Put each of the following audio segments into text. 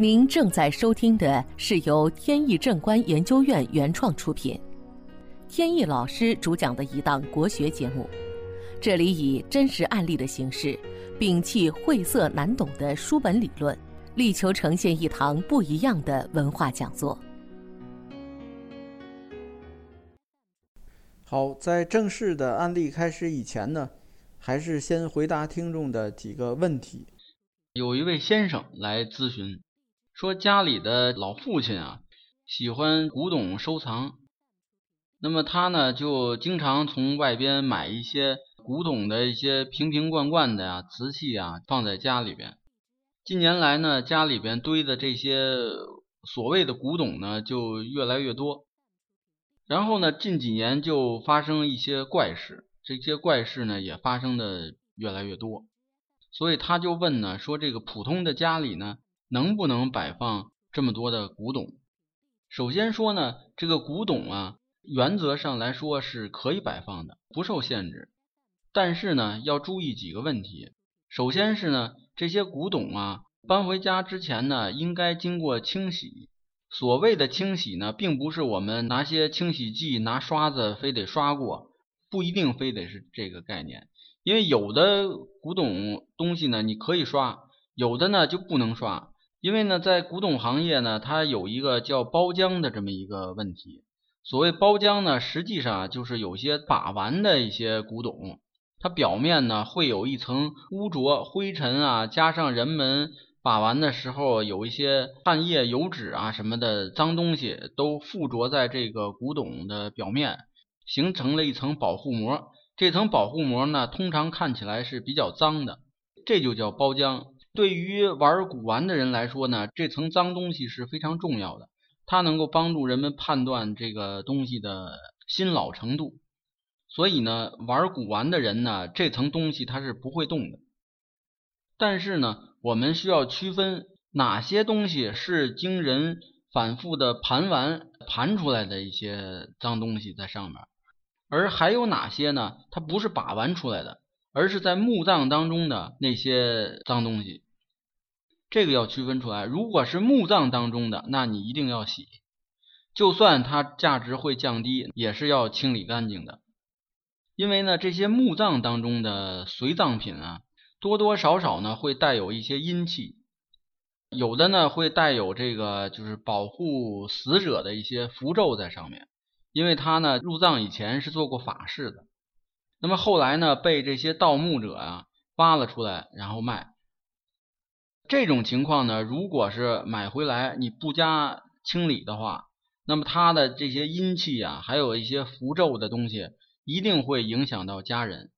您正在收听的是由天意正观研究院原创出品，天意老师主讲的一档国学节目。这里以真实案例的形式，摒弃晦涩难懂的书本理论，力求呈现一堂不一样的文化讲座。好，在正式的案例开始以前呢，还是先回答听众的几个问题。有一位先生来咨询，说家里的老父亲啊，喜欢古董收藏，那么他呢就经常从外边买一些古董的一些瓶瓶罐罐的呀、瓷器啊，放在家里边。近年来呢，家里边堆的这些所谓的古董呢，就越来越多。然后呢，近几年就发生一些怪事，这些怪事呢也发生的越来越多。所以他就问呢，说这个普通的家里呢，能不能摆放这么多的古董？首先说呢，这个古董啊，原则上来说是可以摆放的，不受限制。但是呢，要注意几个问题。首先是呢，这些古董啊，搬回家之前呢，应该经过清洗。所谓的清洗呢，并不是我们拿些清洗剂、拿刷子非得刷过，不一定非得是这个概念。因为有的古董东西呢，你可以刷；有的呢就不能刷。因为呢，在古董行业呢，它有一个叫包浆的这么一个问题。所谓包浆呢，实际上就是有些把玩的一些古董，它表面呢会有一层污浊、灰尘啊，加上人们把玩的时候有一些汗液、油脂啊什么的脏东西，都附着在这个古董的表面，形成了一层保护膜。这层保护膜呢，通常看起来是比较脏的，这就叫包浆。对于玩古玩的人来说呢，这层脏东西是非常重要的，它能够帮助人们判断这个东西的新老程度。所以呢，玩古玩的人呢，这层东西它是不会动的。但是呢，我们需要区分哪些东西是经人反复的盘玩盘出来的一些脏东西在上面。而还有哪些呢？它不是把玩出来的，而是在墓葬当中的那些脏东西。这个要区分出来。如果是墓葬当中的，那你一定要洗，就算它价值会降低，也是要清理干净的。因为呢，这些墓葬当中的随葬品啊，多多少少呢会带有一些阴气，有的呢会带有这个就是保护死者的一些符咒在上面。因为他呢入葬以前是做过法事的，那么后来呢被这些盗墓者啊挖了出来，然后卖。这种情况呢，如果是买回来你不加清理的话，那么他的这些阴气啊，还有一些符咒的东西，一定会影响到家人，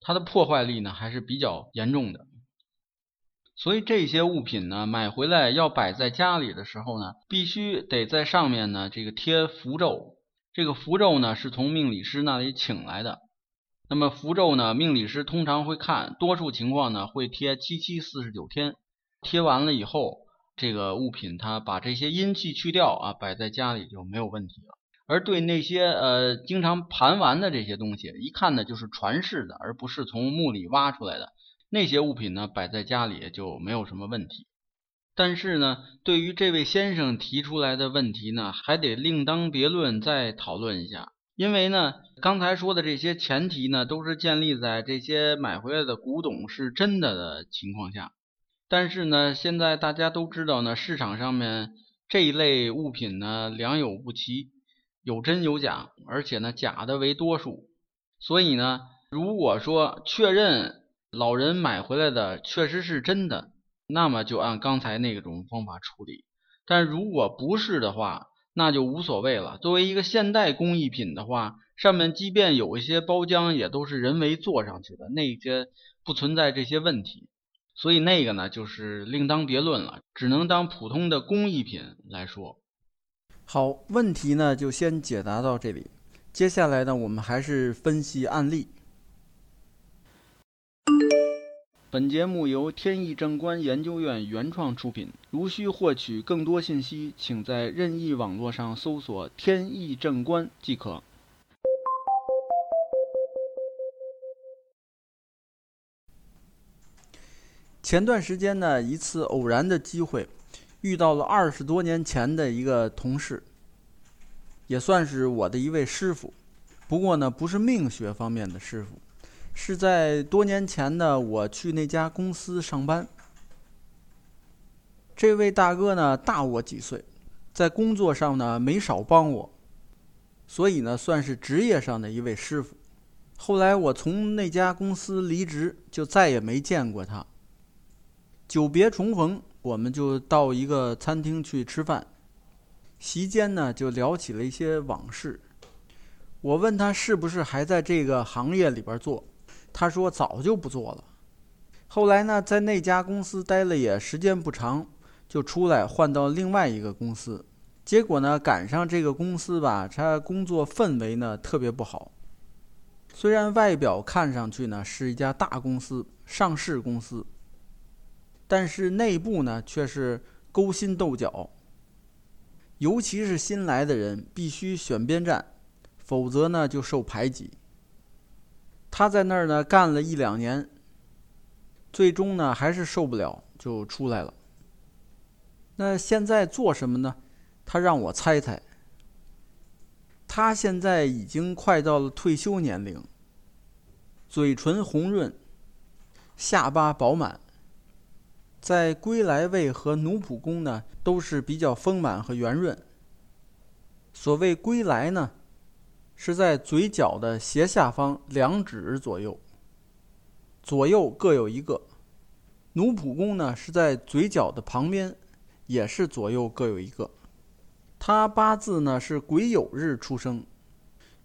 它的破坏力呢还是比较严重的。所以这些物品呢，买回来要摆在家里的时候呢，必须得在上面呢这个贴符咒。这个符咒呢是从命理师那里请来的。那么符咒呢，命理师通常会看，多数情况呢会贴七七四十九天。贴完了以后，这个物品它把这些阴气去掉啊，摆在家里就没有问题了。而对那些呃经常盘玩的这些东西，一看呢就是传世的，而不是从墓里挖出来的。那些物品呢，摆在家里就没有什么问题。但是呢，对于这位先生提出来的问题呢，还得另当别论再讨论一下。因为呢，刚才说的这些前提呢，都是建立在这些买回来的古董是真的的情况下。但是呢，现在大家都知道呢，市场上面这一类物品呢，良莠不齐，有真有假，而且呢，假的为多数。所以呢，如果说确认，老人买回来的确实是真的，那么就按刚才那种方法处理。但如果不是的话，那就无所谓了。作为一个现代工艺品的话，上面即便有一些包浆，也都是人为做上去的，那些不存在这些问题。所以那个呢，就是另当别论了，只能当普通的工艺品来说。好，问题呢就先解答到这里。接下来呢，我们还是分析案例。本节目由天意正观研究院原创出品。如需获取更多信息，请在任意网络上搜索“天意正观”即可。前段时间呢，一次偶然的机会，遇到了二十多年前的一个同事，也算是我的一位师傅。不过呢，不是命学方面的师傅，是在多年前呢，我去那家公司上班。这位大哥呢，大我几岁，在工作上呢没少帮我，所以呢，算是职业上的一位师傅。后来我从那家公司离职，就再也没见过他。久别重逢，我们就到一个餐厅去吃饭，席间呢就聊起了一些往事。我问他是不是还在这个行业里边做，他说早就不做了。后来呢，在那家公司待了也时间不长，就出来换到另外一个公司。结果呢，赶上这个公司吧，他工作氛围呢特别不好。虽然外表看上去呢是一家大公司、上市公司，但是内部呢却是勾心斗角。尤其是新来的人，必须选边站。否则呢，就受排挤。他在那儿呢干了一两年，最终呢还是受不了，就出来了。那现在做什么呢？他让我猜猜。他现在已经快到了退休年龄，嘴唇红润，下巴饱满，在归来位和奴仆宫呢都是比较丰满和圆润。所谓归来呢。是在嘴角的斜下方两指左右，左右各有一个。奴仆宫呢是在嘴角的旁边，也是左右各有一个。他八字呢是癸酉日出生，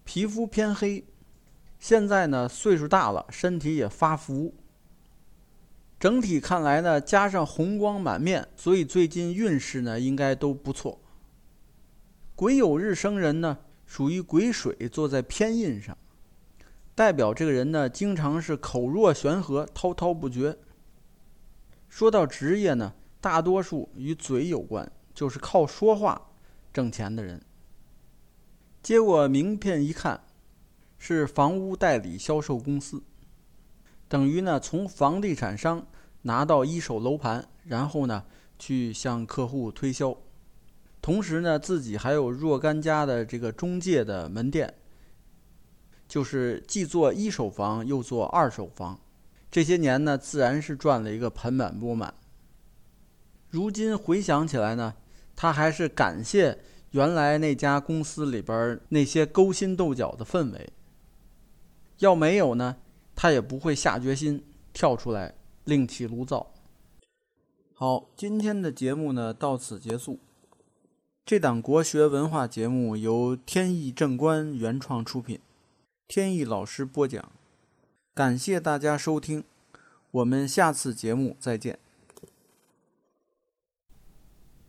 皮肤偏黑，现在呢岁数大了，身体也发福。整体看来呢，加上红光满面，所以最近运势呢应该都不错。癸酉日生人呢。属于癸水坐在偏印上，代表这个人呢，经常是口若悬河、滔滔不绝。说到职业呢，大多数与嘴有关，就是靠说话挣钱的人。接过名片一看，是房屋代理销售公司，等于呢从房地产商拿到一手楼盘，然后呢去向客户推销。同时呢，自己还有若干家的这个中介的门店，就是既做一手房又做二手房。这些年呢，自然是赚了一个盆满钵满。如今回想起来呢，他还是感谢原来那家公司里边那些勾心斗角的氛围。要没有呢，他也不会下决心跳出来另起炉灶。好，今天的节目呢，到此结束。这档国学文化节目由天意正观原创出品，天意老师播讲，感谢大家收听，我们下次节目再见。